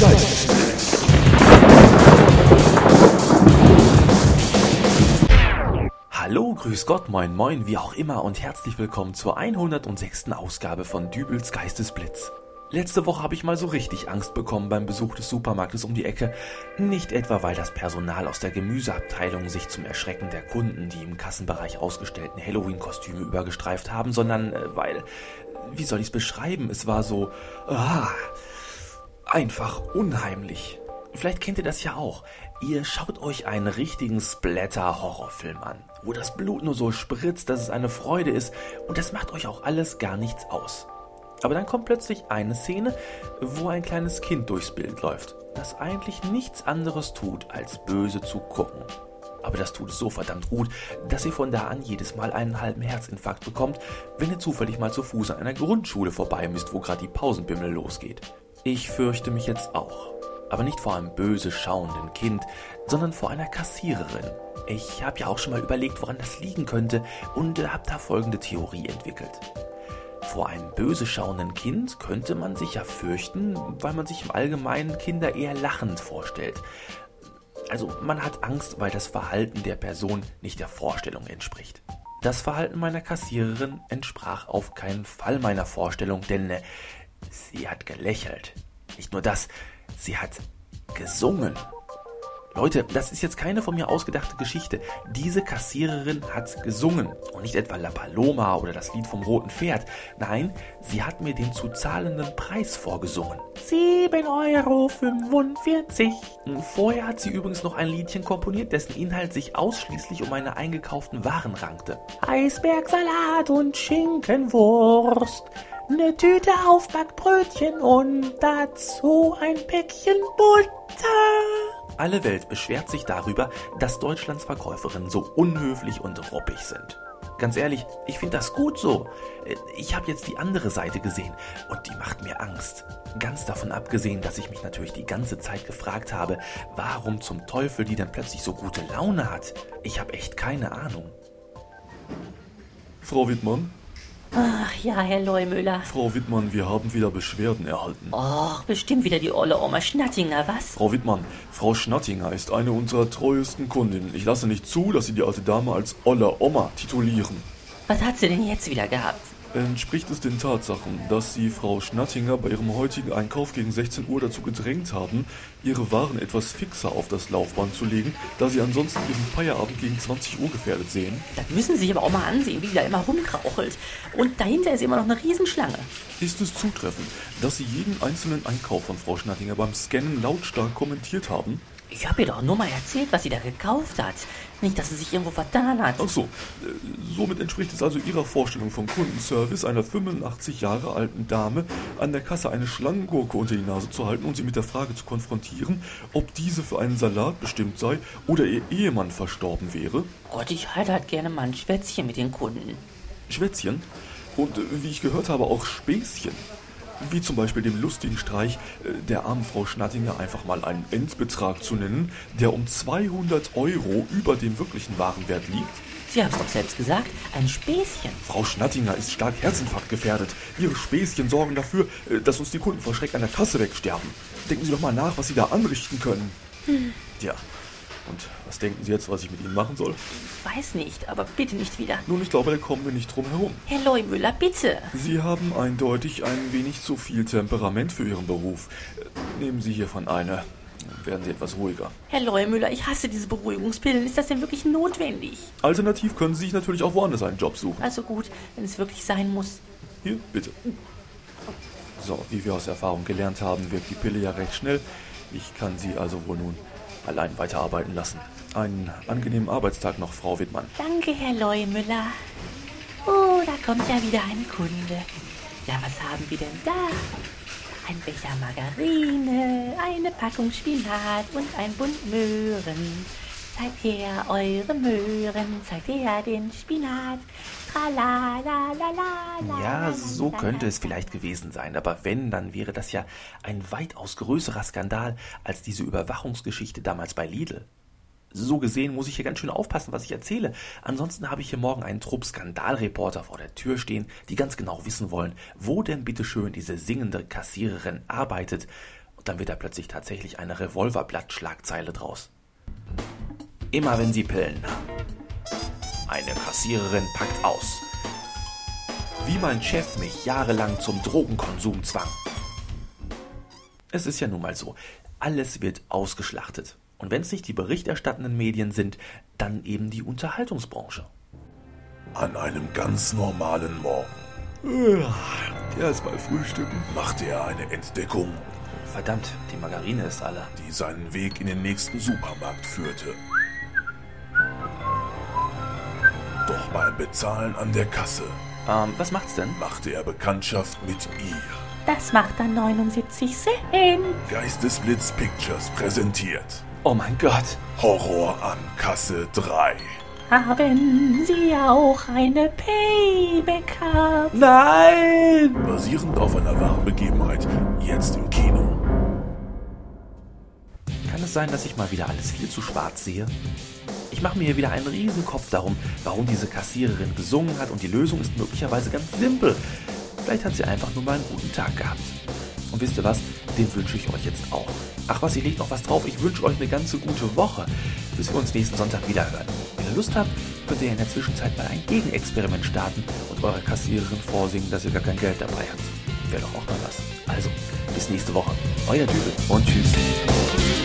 Geistesblitz. Hallo, grüß Gott, moin moin, wie auch immer und herzlich willkommen zur 106. Ausgabe von Dübels Geistesblitz. Letzte Woche habe ich mal so richtig Angst bekommen beim Besuch des Supermarktes um die Ecke. Nicht etwa, weil das Personal aus der Gemüseabteilung sich zum Erschrecken der Kunden die im Kassenbereich ausgestellten Halloween-Kostüme übergestreift haben, sondern äh, weil, wie soll ich es beschreiben, es war so, ah, einfach unheimlich. Vielleicht kennt ihr das ja auch. Ihr schaut euch einen richtigen Splatter-Horrorfilm an, wo das Blut nur so spritzt, dass es eine Freude ist und das macht euch auch alles gar nichts aus. Aber dann kommt plötzlich eine Szene, wo ein kleines Kind durchs Bild läuft, das eigentlich nichts anderes tut, als böse zu gucken. Aber das tut es so verdammt gut, dass ihr von da an jedes Mal einen halben Herzinfarkt bekommt, wenn ihr zufällig mal zu Fuß an einer Grundschule vorbei müsst, wo gerade die Pausenbimmel losgeht. Ich fürchte mich jetzt auch. Aber nicht vor einem böse schauenden Kind, sondern vor einer Kassiererin. Ich habe ja auch schon mal überlegt, woran das liegen könnte und habe da folgende Theorie entwickelt. Vor einem böse schauenden Kind könnte man sich ja fürchten, weil man sich im Allgemeinen Kinder eher lachend vorstellt. Also man hat Angst, weil das Verhalten der Person nicht der Vorstellung entspricht. Das Verhalten meiner Kassiererin entsprach auf keinen Fall meiner Vorstellung, denn äh, sie hat gelächelt. Nicht nur das, sie hat gesungen. Leute, das ist jetzt keine von mir ausgedachte Geschichte. Diese Kassiererin hat gesungen. Und nicht etwa La Paloma oder das Lied vom roten Pferd. Nein, sie hat mir den zu zahlenden Preis vorgesungen. 7,45 Euro. Vorher hat sie übrigens noch ein Liedchen komponiert, dessen Inhalt sich ausschließlich um meine eingekauften Waren rankte. Eisbergsalat und Schinkenwurst. Eine Tüte Aufbackbrötchen und dazu ein Päckchen Butter. Alle Welt beschwert sich darüber, dass Deutschlands Verkäuferinnen so unhöflich und ruppig sind. Ganz ehrlich, ich finde das gut so. Ich habe jetzt die andere Seite gesehen und die macht mir Angst. Ganz davon abgesehen, dass ich mich natürlich die ganze Zeit gefragt habe, warum zum Teufel die denn plötzlich so gute Laune hat. Ich habe echt keine Ahnung. Frau Wittmann? Ach ja, Herr Leumüller. Frau Wittmann, wir haben wieder Beschwerden erhalten. Och, bestimmt wieder die olle Oma Schnattinger, was? Frau Wittmann, Frau Schnattinger ist eine unserer treuesten Kundinnen. Ich lasse nicht zu, dass Sie die alte Dame als olle Oma titulieren. Was hat sie denn jetzt wieder gehabt? Entspricht es den Tatsachen, dass Sie Frau Schnattinger bei ihrem heutigen Einkauf gegen 16 Uhr dazu gedrängt haben, ihre Waren etwas fixer auf das Laufband zu legen, da Sie ansonsten Ihren Feierabend gegen 20 Uhr gefährdet sehen? Das müssen Sie sich aber auch mal ansehen, wie die da immer rumkrauchelt. Und dahinter ist immer noch eine Riesenschlange. Ist es zutreffend, dass Sie jeden einzelnen Einkauf von Frau Schnattinger beim Scannen lautstark kommentiert haben? Ich habe ihr doch nur mal erzählt, was sie da gekauft hat. Nicht, dass sie sich irgendwo vertan hat. Ach so, äh, somit entspricht es also Ihrer Vorstellung vom Kundenservice, einer 85 Jahre alten Dame an der Kasse eine Schlangengurke unter die Nase zu halten und sie mit der Frage zu konfrontieren, ob diese für einen Salat bestimmt sei oder ihr Ehemann verstorben wäre? Gott, ich halte halt gerne mal ein Schwätzchen mit den Kunden. Schwätzchen? Und äh, wie ich gehört habe, auch Späßchen. Wie zum Beispiel dem lustigen Streich, äh, der armen Frau Schnattinger einfach mal einen Endbetrag zu nennen, der um 200 Euro über dem wirklichen Warenwert liegt. Sie haben es doch selbst gesagt, ein Späßchen. Frau Schnattinger ist stark Herzinfarkt gefährdet. Ihre Späßchen sorgen dafür, äh, dass uns die Kunden vor Schreck an der Kasse wegsterben. Denken Sie doch mal nach, was Sie da anrichten können. Hm. Tja, und was denken Sie jetzt, was ich mit Ihnen machen soll? Weiß nicht, aber bitte nicht wieder. Nun, ich glaube, da kommen wir nicht drum herum. Herr Leumüller, bitte. Sie haben eindeutig ein wenig zu viel Temperament für Ihren Beruf. Nehmen Sie hiervon eine. Dann werden Sie etwas ruhiger. Herr Leumüller, ich hasse diese Beruhigungspillen. Ist das denn wirklich notwendig? Alternativ können Sie sich natürlich auch woanders einen Job suchen. Also gut, wenn es wirklich sein muss. Hier, bitte. So, wie wir aus Erfahrung gelernt haben, wirkt die Pille ja recht schnell. Ich kann Sie also wohl nun allein weiterarbeiten lassen. Einen angenehmen Arbeitstag noch, Frau Wittmann. Danke, Herr Leumüller. Oh, da kommt ja wieder ein Kunde. Ja, was haben wir denn da? Ein Becher Margarine, eine Packung Spinat und ein Bund Möhren. Zeigt her eure Möhren, zeigt her den Spinat. Tralalalala. Ja, so könnte es vielleicht gewesen sein, aber wenn, dann wäre das ja ein weitaus größerer Skandal als diese Überwachungsgeschichte damals bei Lidl. So gesehen muss ich hier ganz schön aufpassen, was ich erzähle. Ansonsten habe ich hier morgen einen Trupp Skandalreporter vor der Tür stehen, die ganz genau wissen wollen, wo denn bitteschön diese singende Kassiererin arbeitet. Und dann wird da plötzlich tatsächlich eine Revolverblatt-Schlagzeile draus. Immer wenn Sie Pillen. Eine Kassiererin packt aus. Wie mein Chef mich jahrelang zum Drogenkonsum zwang. Es ist ja nun mal so, alles wird ausgeschlachtet. Und wenn es nicht die berichterstattenden Medien sind, dann eben die Unterhaltungsbranche. An einem ganz normalen Morgen Erst mal frühstücken. machte er eine Entdeckung, Verdammt, die Margarine ist alle. die seinen Weg in den nächsten Supermarkt führte. Beim Bezahlen an der Kasse Ähm, was macht's denn? machte er Bekanntschaft mit ihr. Das macht dann 79 Cent. Geistesblitz Pictures präsentiert Oh mein Gott. Horror an Kasse 3. Haben Sie auch eine Payback-Card? Nein! Basierend auf einer wahren Begebenheit, jetzt im Kino. Kann es sein, dass ich mal wieder alles viel zu schwarz sehe? Ich mache mir hier wieder einen riesen Kopf darum, warum diese Kassiererin gesungen hat und die Lösung ist möglicherweise ganz simpel. Vielleicht hat sie einfach nur mal einen guten Tag gehabt. Und wisst ihr was? Den wünsche ich euch jetzt auch. Ach was, ihr legt noch was drauf. Ich wünsche euch eine ganze gute Woche, bis wir uns nächsten Sonntag wieder hören. Wenn ihr Lust habt, könnt ihr in der Zwischenzeit mal ein Gegenexperiment starten und eurer Kassiererin vorsingen, dass ihr gar kein Geld dabei habt. Wäre doch auch mal was. Also, bis nächste Woche. Euer Dübel und tschüss.